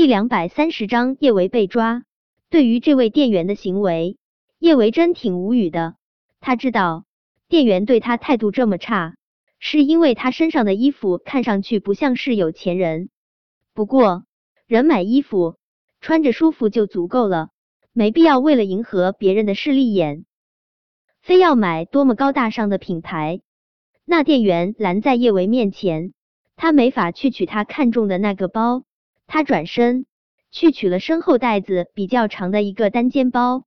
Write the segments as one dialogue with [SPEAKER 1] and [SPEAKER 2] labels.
[SPEAKER 1] 第两百三十章叶维被抓。对于这位店员的行为，叶维真挺无语的。他知道店员对他态度这么差，是因为他身上的衣服看上去不像是有钱人。不过，人买衣服穿着舒服就足够了，没必要为了迎合别人的势利眼，非要买多么高大上的品牌。那店员拦在叶维面前，他没法去取他看中的那个包。他转身去取了身后袋子比较长的一个单肩包。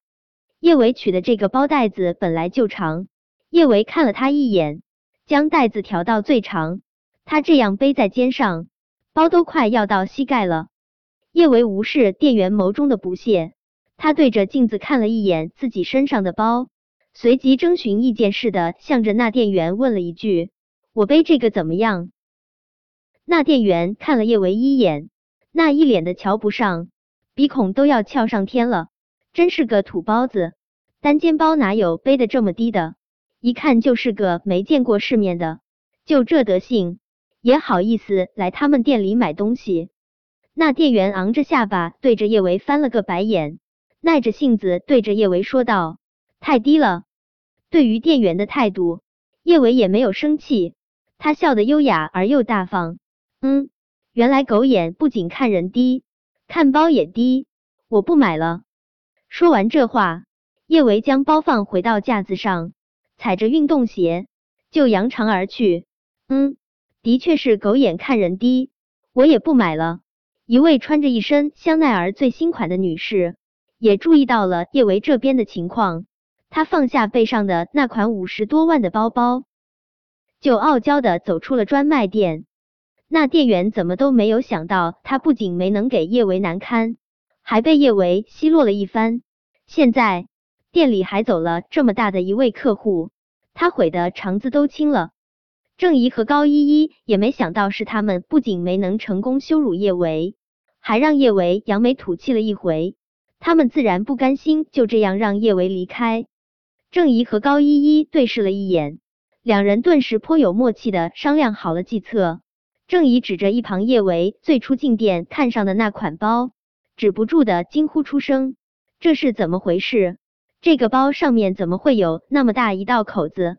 [SPEAKER 1] 叶维取的这个包袋子本来就长，叶维看了他一眼，将袋子调到最长。他这样背在肩上，包都快要到膝盖了。叶维无视店员眸中的不屑，他对着镜子看了一眼自己身上的包。随即征询意见似的，向着那店员问了一句：“我背这个怎么样？”那店员看了叶维一眼，那一脸的瞧不上，鼻孔都要翘上天了，真是个土包子！单肩包哪有背的这么低的？一看就是个没见过世面的，就这德行，也好意思来他们店里买东西？那店员昂着下巴，对着叶维翻了个白眼，耐着性子对着叶维说道。太低了。对于店员的态度，叶维也没有生气，他笑得优雅而又大方。嗯，原来狗眼不仅看人低，看包也低。我不买了。说完这话，叶维将包放回到架子上，踩着运动鞋就扬长而去。嗯，的确是狗眼看人低，我也不买了。一位穿着一身香奈儿最新款的女士也注意到了叶维这边的情况。她放下背上的那款五十多万的包包，就傲娇的走出了专卖店。那店员怎么都没有想到，他不仅没能给叶维难堪，还被叶维奚落了一番。现在店里还走了这么大的一位客户，他悔得肠子都青了。郑怡和高依依也没想到，是他们不仅没能成功羞辱叶维，还让叶维扬眉吐气了一回。他们自然不甘心就这样让叶维离开。郑怡和高依依对视了一眼，两人顿时颇有默契的商量好了计策。郑怡指着一旁叶维最初进店看上的那款包，止不住的惊呼出声：“这是怎么回事？这个包上面怎么会有那么大一道口子？”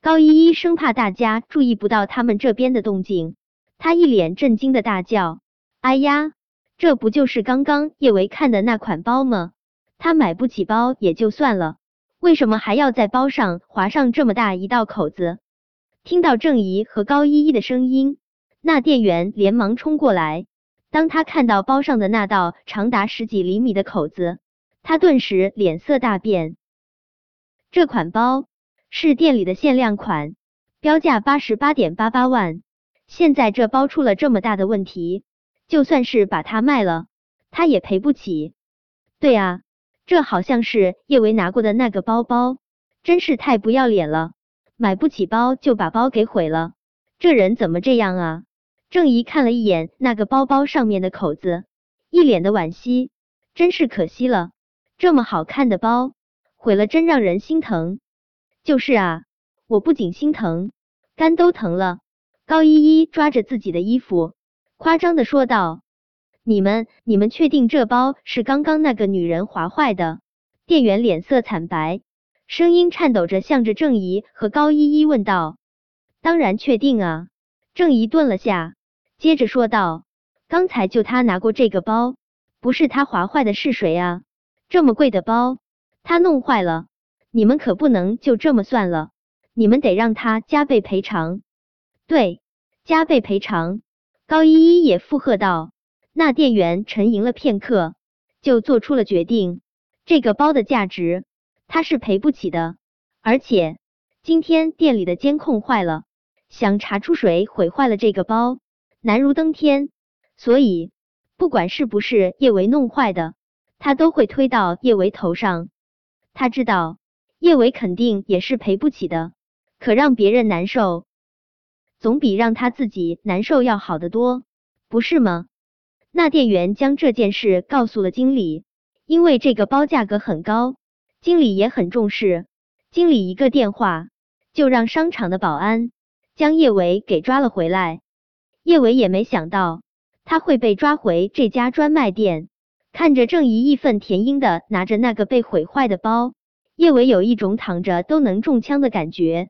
[SPEAKER 1] 高依依生怕大家注意不到他们这边的动静，她一脸震惊的大叫：“哎呀，这不就是刚刚叶维看的那款包吗？他买不起包也就算了。”为什么还要在包上划上这么大一道口子？听到郑怡和高依依的声音，那店员连忙冲过来。当他看到包上的那道长达十几厘米的口子，他顿时脸色大变。这款包是店里的限量款，标价八十八点八八万。现在这包出了这么大的问题，就算是把它卖了，他也赔不起。对啊。这好像是叶维拿过的那个包包，真是太不要脸了！买不起包就把包给毁了，这人怎么这样啊？郑怡看了一眼那个包包上面的口子，一脸的惋惜，真是可惜了，这么好看的包毁了，真让人心疼。就是啊，我不仅心疼，肝都疼了。高依依抓着自己的衣服，夸张的说道。你们，你们确定这包是刚刚那个女人划坏的？店员脸色惨白，声音颤抖着，向着郑怡和高依依问道：“当然确定啊！”郑怡顿了下，接着说道：“刚才就他拿过这个包，不是他划坏的是谁啊？这么贵的包，他弄坏了，你们可不能就这么算了，你们得让他加倍赔偿。”对，加倍赔偿。高依依也附和道。那店员沉吟了片刻，就做出了决定。这个包的价值他是赔不起的，而且今天店里的监控坏了，想查出谁毁坏了这个包，难如登天。所以不管是不是叶维弄坏的，他都会推到叶维头上。他知道叶维肯定也是赔不起的，可让别人难受，总比让他自己难受要好得多，不是吗？那店员将这件事告诉了经理，因为这个包价格很高，经理也很重视。经理一个电话，就让商场的保安将叶维给抓了回来。叶伟也没想到，他会被抓回这家专卖店。看着郑怡义愤填膺的拿着那个被毁坏的包，叶伟有一种躺着都能中枪的感觉。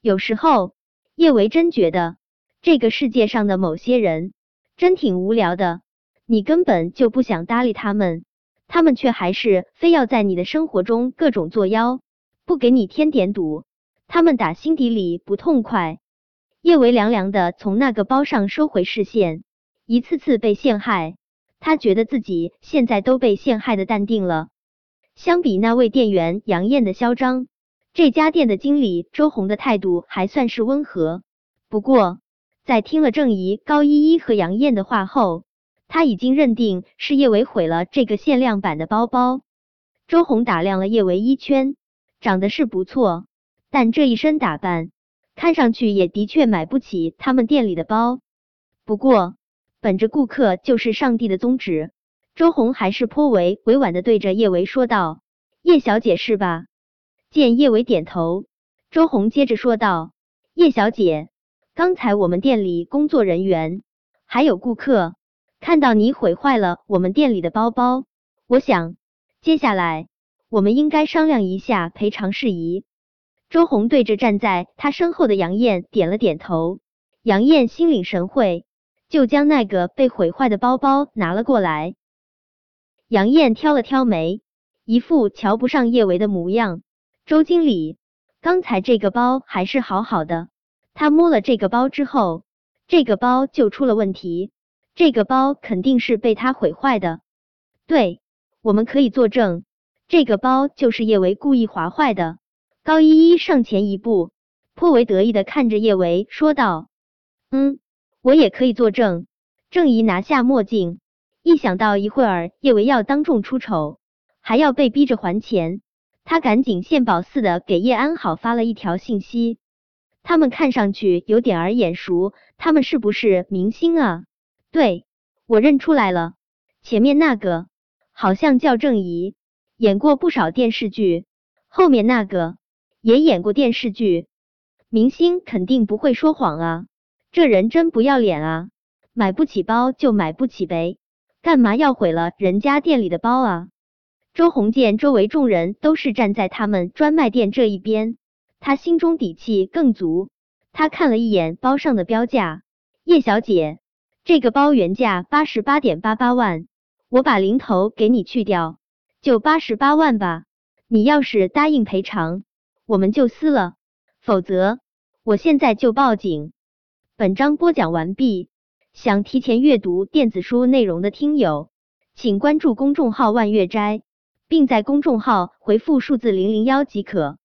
[SPEAKER 1] 有时候，叶维真觉得这个世界上的某些人真挺无聊的，你根本就不想搭理他们，他们却还是非要在你的生活中各种作妖，不给你添点堵，他们打心底里不痛快。叶维凉凉的从那个包上收回视线，一次次被陷害。他觉得自己现在都被陷害的淡定了。相比那位店员杨艳的嚣张，这家店的经理周红的态度还算是温和。不过，在听了郑怡、高依依和杨艳的话后，他已经认定是叶维毁了这个限量版的包包。周红打量了叶维一圈，长得是不错，但这一身打扮，看上去也的确买不起他们店里的包。不过，本着顾客就是上帝的宗旨，周红还是颇为委婉的对着叶维说道：“叶小姐是吧？”见叶维点头，周红接着说道：“叶小姐，刚才我们店里工作人员还有顾客看到你毁坏了我们店里的包包，我想接下来我们应该商量一下赔偿事宜。”周红对着站在他身后的杨艳点了点头，杨艳心领神会。就将那个被毁坏的包包拿了过来。杨艳挑了挑眉，一副瞧不上叶维的模样。周经理，刚才这个包还是好好的，他摸了这个包之后，这个包就出了问题。这个包肯定是被他毁坏的。对，我们可以作证，这个包就是叶维故意划坏的。高依依上前一步，颇为得意的看着叶维说道：“嗯。”我也可以作证。郑怡拿下墨镜，一想到一会儿叶维要当众出丑，还要被逼着还钱，他赶紧献宝似的给叶安好发了一条信息。他们看上去有点儿眼熟，他们是不是明星啊？对，我认出来了，前面那个好像叫郑怡，演过不少电视剧。后面那个也演过电视剧，明星肯定不会说谎啊。这人真不要脸啊！买不起包就买不起呗，干嘛要毁了人家店里的包啊？周鸿见周围众人都是站在他们专卖店这一边，他心中底气更足。他看了一眼包上的标价，叶小姐，这个包原价八十八点八八万，我把零头给你去掉，就八十八万吧。你要是答应赔偿，我们就撕了；否则，我现在就报警。本章播讲完毕，想提前阅读电子书内容的听友，请关注公众号万月斋，并在公众号回复数字零零幺即可。